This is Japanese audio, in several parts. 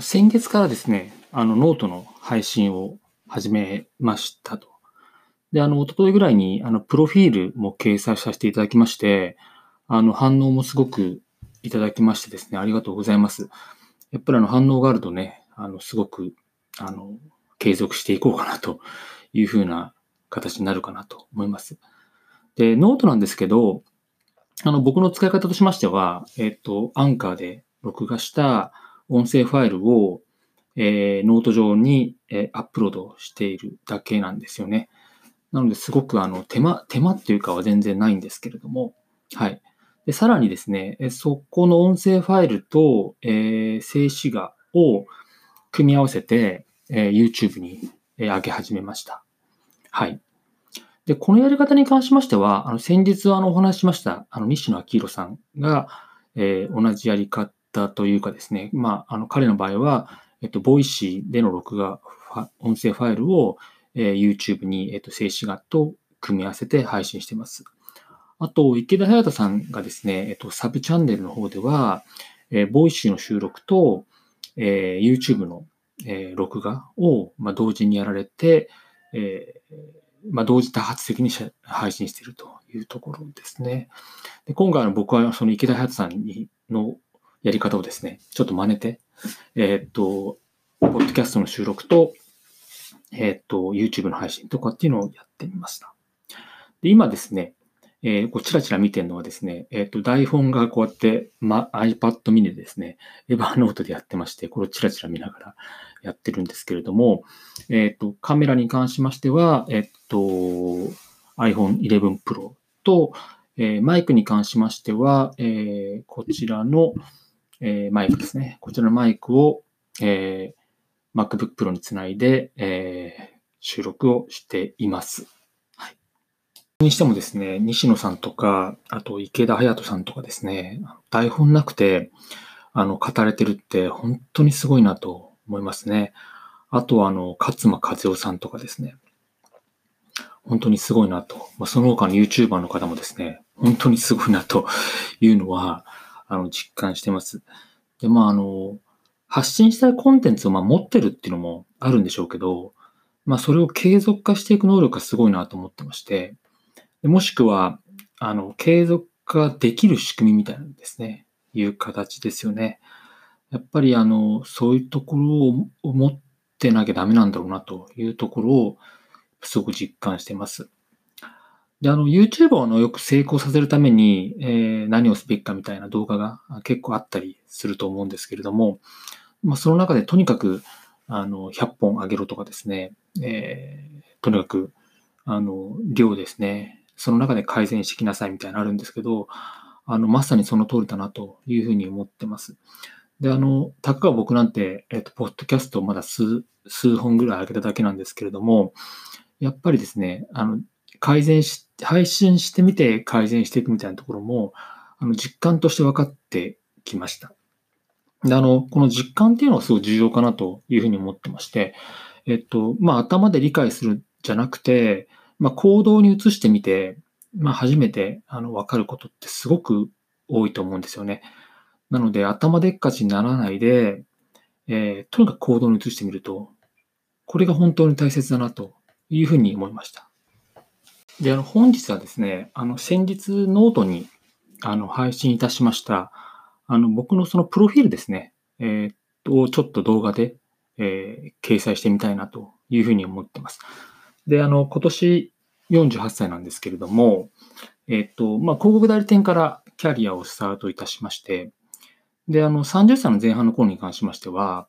先月からですね、あの、ノートの配信を始めましたと。で、あの、一昨日ぐらいに、あの、プロフィールも掲載させていただきまして、あの、反応もすごくいただきましてですね、ありがとうございます。やっぱりあの、反応があるとね、あの、すごく、あの、継続していこうかなというふうな形になるかなと思います。で、ノートなんですけど、あの、僕の使い方としましては、えっ、と、アンカーで録画した音声ファイルを、えー、ノート上に、えー、アップロードしているだけなんですよね。なので、すごくあの、手間、手間っていうかは全然ないんですけれども、はい。で、さらにですね、そこの音声ファイルと、えー、静止画を組み合わせて、えー、YouTube に、えー、上げ始めました。はい。で、このやり方に関しましては、あの、先日あの、お話ししました、あの、西野明宏さんが、えー、同じやり方というかですね、まあ、あの、彼の場合は、えっと、ボイシーでの録画、音声ファイルを、えー、YouTube に、えっと、静止画と組み合わせて配信しています。あと、池田隼人さんがですね、えっと、サブチャンネルの方では、えー、ボイシーの収録と、えー、YouTube の、えー、録画を、まあ、同時にやられて、えーまあ、同時多発的に配信しているというところですね。で今回の僕はその池田隼人さんにのやり方をですね、ちょっと真似て、えー、っと、ポッドキャストの収録と、えー、っと、YouTube の配信とかっていうのをやってみました。で今ですね、えー、こうチラチラ見てるのはですね、えっ、と、台本がこうやって、ま、iPad mini でですね、エヴァーノートでやってまして、これをチラチラ見ながらやってるんですけれども、えっ、と、カメラに関しましては、えっ、と、iPhone 11 Pro と、えマイクに関しましては、えこちらの、えマイクですね。こちらのマイクを、え MacBook Pro につないで、え収録をしています。にしてもですね、西野さんとか、あと池田隼人さんとかですね、台本なくて、あの、語れてるって本当にすごいなと思いますね。あとは、あの、勝間和代さんとかですね、本当にすごいなと。まあ、その他の YouTuber の方もですね、本当にすごいなというのは、あの、実感してます。で、まあ、あの、発信したいコンテンツをま持ってるっていうのもあるんでしょうけど、まあ、それを継続化していく能力がすごいなと思ってまして、もしくは、あの、継続化できる仕組みみたいなんですね。いう形ですよね。やっぱり、あの、そういうところを持ってなきゃダメなんだろうなというところを、すごく実感してます。で、あの、YouTuber のよく成功させるために、えー、何をすべきかみたいな動画が結構あったりすると思うんですけれども、まあ、その中でとにかく、あの、100本上げろとかですね、えー、とにかく、あの、量ですね、その中で改善してきなさいみたいなのあるんですけど、あの、まさにその通りだなというふうに思ってます。で、あの、たかが僕なんて、えっ、と、ポッドキャストをまだ数、数本ぐらい上げただけなんですけれども、やっぱりですね、あの、改善し、配信してみて改善していくみたいなところも、あの、実感として分かってきました。で、あの、この実感っていうのはすごい重要かなというふうに思ってまして、えっと、まあ、頭で理解するじゃなくて、まあ、行動に移してみて、まあ、初めてあの分かることってすごく多いと思うんですよね。なので、頭でっかちにならないで、えー、とにかく行動に移してみると、これが本当に大切だなというふうに思いました。で、あの、本日はですね、あの、先日ノートにあの配信いたしました、あの、僕のそのプロフィールですね、えー、をちょっと動画で、えー、掲載してみたいなというふうに思ってます。で、あの、今年48歳なんですけれども、えっと、まあ、広告代理店からキャリアをスタートいたしまして、で、あの、30歳の前半の頃に関しましては、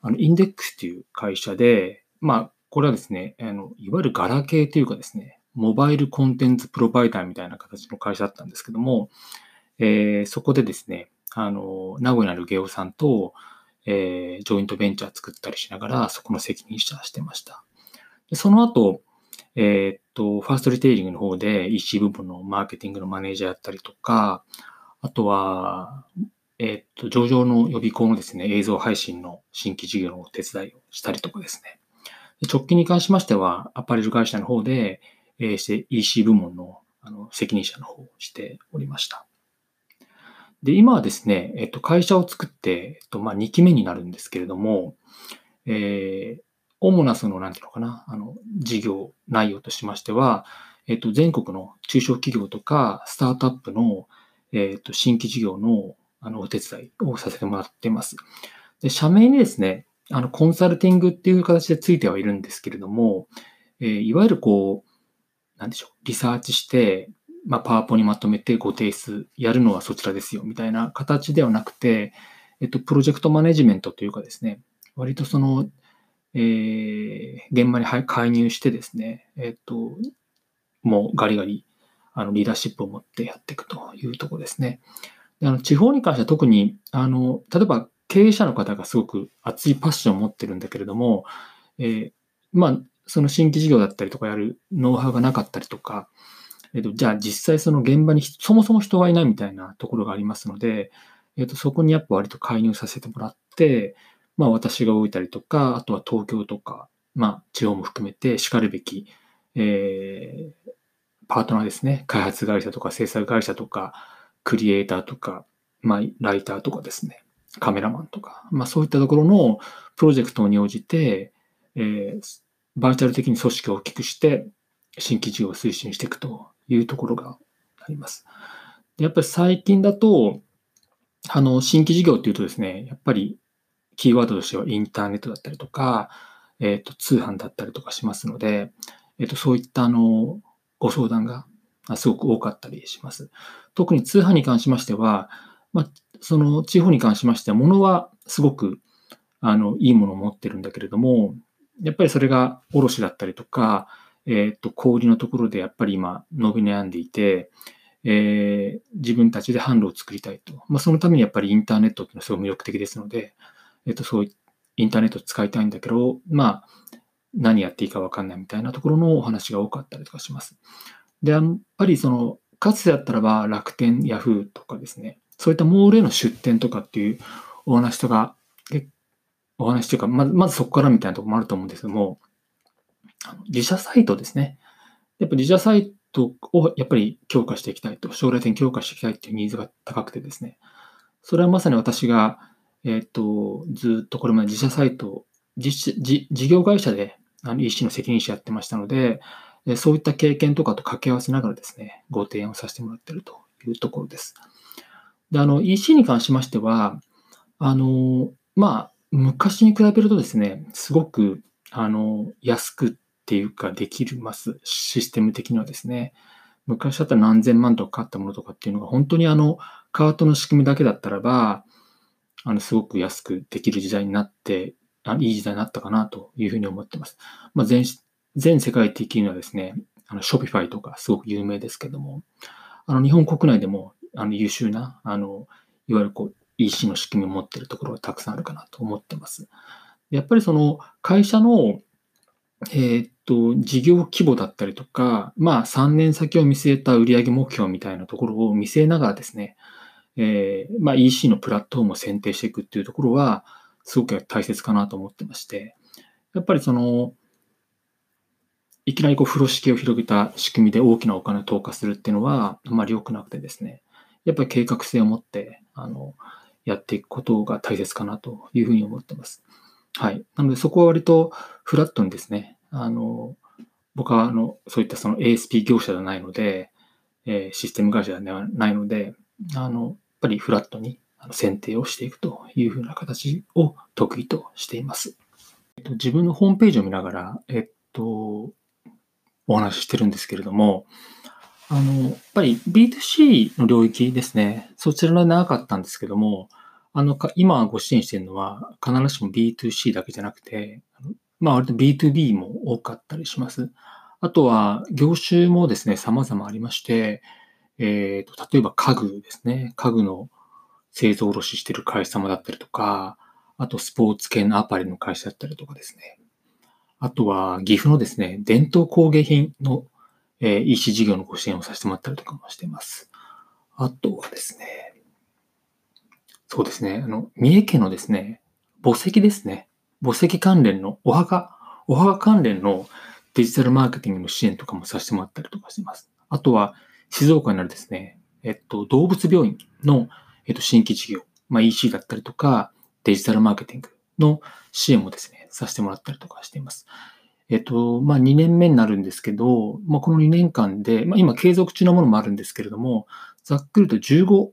あの、インデックスという会社で、まあ、これはですね、あの、いわゆるガラケーというかですね、モバイルコンテンツプロバイダーみたいな形の会社だったんですけども、えー、そこでですね、あの、名古屋にあるゲオさんと、えー、ジョイントベンチャー作ったりしながら、そこの責任者してました。でその後、えー、っと、ファーストリテイリングの方で EC 部分のマーケティングのマネージャーやったりとか、あとは、え、っと、上場の予備校のですね、映像配信の新規事業のお手伝いをしたりとかですね。直近に関しましては、アパレル会社の方で、えー、EC 部門のあの責任者の方をしておりました。で、今はですね、えっと、会社を作って、えっと、まあ、2期目になるんですけれども、えー、主なその、なんていうのかな、あの、事業内容としましては、えっと、全国の中小企業とか、スタートアップの、えっと、新規事業の、あの、お手伝いをさせてもらっています。で、社名にですね、あの、コンサルティングっていう形でついてはいるんですけれども、えー、いわゆるこう、なんでしょう、リサーチして、まあ、パワポにまとめてご提出、やるのはそちらですよ、みたいな形ではなくて、えっと、プロジェクトマネジメントというかですね、割とその、えー、現場に介入してですね、えっと、もうガリガリ、あの、リーダーシップを持ってやっていくというところですね。であの地方に関しては特に、あの、例えば経営者の方がすごく熱いパッションを持ってるんだけれども、えー、まあ、その新規事業だったりとかやるノウハウがなかったりとか、えっと、じゃあ実際その現場にそもそも人がいないみたいなところがありますので、えっと、そこにやっぱ割と介入させてもらって、まあ私が動いたりとか、あとは東京とか、まあ地方も含めて叱るべき、えー、パートナーですね。開発会社とか制作会社とか、クリエイターとか、まあライターとかですね。カメラマンとか、まあそういったところのプロジェクトに応じて、えー、バーチャル的に組織を大きくして、新規事業を推進していくというところがあります。でやっぱり最近だと、あの、新規事業っていうとですね、やっぱりキーワードとしてはインターネットだったりとか、えっ、ー、と、通販だったりとかしますので、えっ、ー、と、そういったあの、ご相談がすごく多かったりします。特に通販に関しましては、まあ、その地方に関しましては、物はすごく、あの、いいものを持ってるんだけれども、やっぱりそれが卸だったりとか、えっ、と、小売のところでやっぱり今伸び悩んでいて、えー、自分たちで販路を作りたいと。まあ、そのためにやっぱりインターネットっていうのはすごい魅力的ですので、えっ、と、そうインターネット使いたいんだけど、まあ、何やっていいかわかんないみたいなところのお話が多かったりとかします。で、やっぱりその、かつてだったらば楽天、ヤフーとかですね、そういったモールへの出店とかっていうお話とか結、お話というか、まずまずそこからみたいなところもあると思うんですけども、自社サイトですね。やっぱ自社サイトをやっぱり強化していきたいと、将来的に強化していきたいっていうニーズが高くてですね。それはまさに私が、えっ、と、ずっとこれまで自社サイト、事業会社であの EC の責任者やってましたので、そういった経験とかと掛け合わせながらですね、ご提案をさせてもらっているというところです。で、あの、EC に関しましては、あの、まあ、昔に比べるとですね、すごく、あの、安くっていうかできるます。システム的にはですね。昔だったら何千万とかかったものとかっていうのが本当にあのカートの仕組みだけだったらば、あのすごく安くできる時代になって、あいい時代になったかなというふうに思ってます。まあ、全全世界的にはですね、あの、ショピファイとかすごく有名ですけども、あの、日本国内でも、あの、優秀な、あの、いわゆるこう、EC の仕組みを持っているところがたくさんあるかなと思ってます。やっぱりその会社のえー、っと、事業規模だったりとか、まあ3年先を見据えた売上目標みたいなところを見据えながらですね、えー、まあ EC のプラットフォームを選定していくっていうところは、すごく大切かなと思ってまして、やっぱりその、いきなりこう風呂敷を広げた仕組みで大きなお金を投下するっていうのはあまり良くなくてですね、やっぱり計画性を持って、あの、やっていくことが大切かなというふうに思ってます。はい。なのでそこは割とフラットにですね、あの、僕はあの、そういったその ASP 業者ではないので、え、システム会社ではないので、あの、やっぱりフラットに選定をしていくというふうな形を得意としています。えっと、自分のホームページを見ながら、えっと、お話ししてるんですけれども、あの、やっぱり B2C の領域ですね。そちらが長かったんですけども、あの、今ご支援しているのは必ずしも B2C だけじゃなくて、まあ割と B2B も多かったりします。あとは業種もですね、様々ありまして、えーと、例えば家具ですね。家具の製造卸してる会社様だったりとか、あとスポーツ系のアパレルの会社だったりとかですね。あとは岐阜のですね、伝統工芸品の、えー、EC 事業のご支援をさせてもらったりとかもしています。あとはですね、そうですね。あの、三重県のですね、墓石ですね。墓石関連のお墓、お墓関連のデジタルマーケティングの支援とかもさせてもらったりとかしています。あとは、静岡にあるですね、えっと、動物病院の、えっと、新規事業、まあ、EC だったりとか、デジタルマーケティングの支援もですね、させてもらったりとかしています。えっと、まあ、2年目になるんですけど、まあ、この2年間で、まあ、今継続中のものもあるんですけれども、ざっくりと15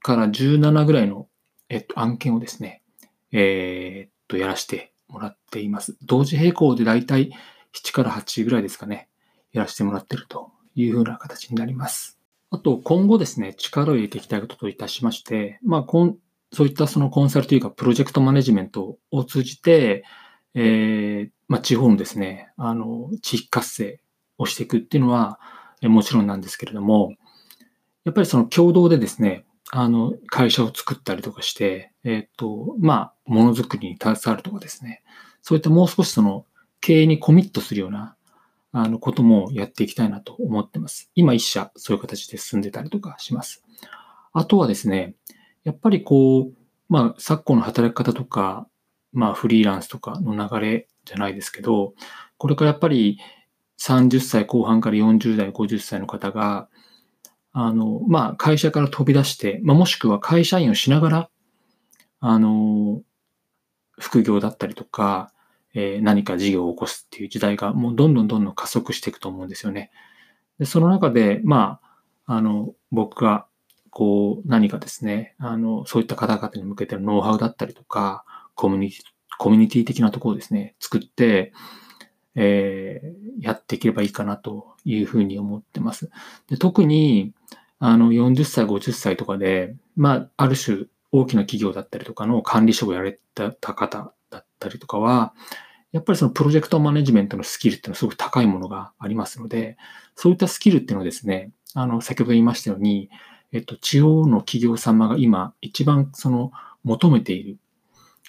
から17ぐらいの、えっと、案件をですね、えー、っと、やらせてもらっています。同時並行でだいたい7から8ぐらいですかね、やらせてもらってるというふうな形になります。あと、今後ですね、力を入れていきたいことといたしまして、まあ、こんそういったそのコンサルというか、プロジェクトマネジメントを通じて、えー、まあ、地方のですね、あの、地域活性をしていくっていうのは、もちろんなんですけれども、やっぱりその共同でですね、あの、会社を作ったりとかして、えっ、と、まあ、ものづくりに携わるとかですね、そういったもう少しその、経営にコミットするような、あの、こともやっていきたいなと思ってます。今一社、そういう形で進んでたりとかします。あとはですね、やっぱりこう、まあ、昨今の働き方とか、まあ、フリーランスとかの流れじゃないですけど、これからやっぱり30歳後半から40代、50歳の方が、あの、まあ、会社から飛び出して、まあ、もしくは会社員をしながら、あの、副業だったりとか、えー、何か事業を起こすっていう時代がもうどんどんどんどん加速していくと思うんですよね。で、その中で、まあ、あの、僕が、こう、何かですね、あの、そういった方々に向けてのノウハウだったりとか、コミュニティ、コミュニティ的なところをですね、作って、えー、やっていければいいかなというふうに思ってます。で特に、あの、40歳、50歳とかで、まあ、ある種大きな企業だったりとかの管理職をやれた方だったりとかは、やっぱりそのプロジェクトマネジメントのスキルっていうのはすごく高いものがありますので、そういったスキルっていうのはですね、あの、先ほど言いましたように、えっと、地方の企業様が今一番その求めている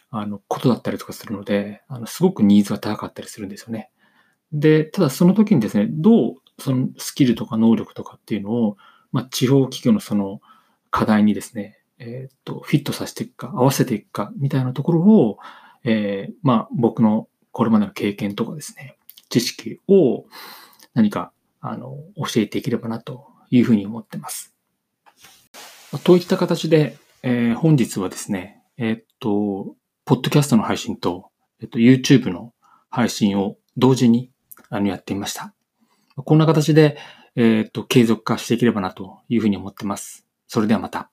あの、ことだったりとかするので、あの、すごくニーズが高かったりするんですよね。で、ただその時にですね、どうそのスキルとか能力とかっていうのを、まあ、地方企業のその課題にですね、えっ、と、フィットさせていくか、合わせていくか、みたいなところを、えー、まあ、僕のこれまでの経験とかですね、知識を何か、あの、教えていければなというふうに思ってます。といった形で、えー、本日はですね、えっ、と、ポッドキャストの配信と、えっと、YouTube の配信を同時にあのやってみました。こんな形で、えっと、継続化していければなというふうに思ってます。それではまた。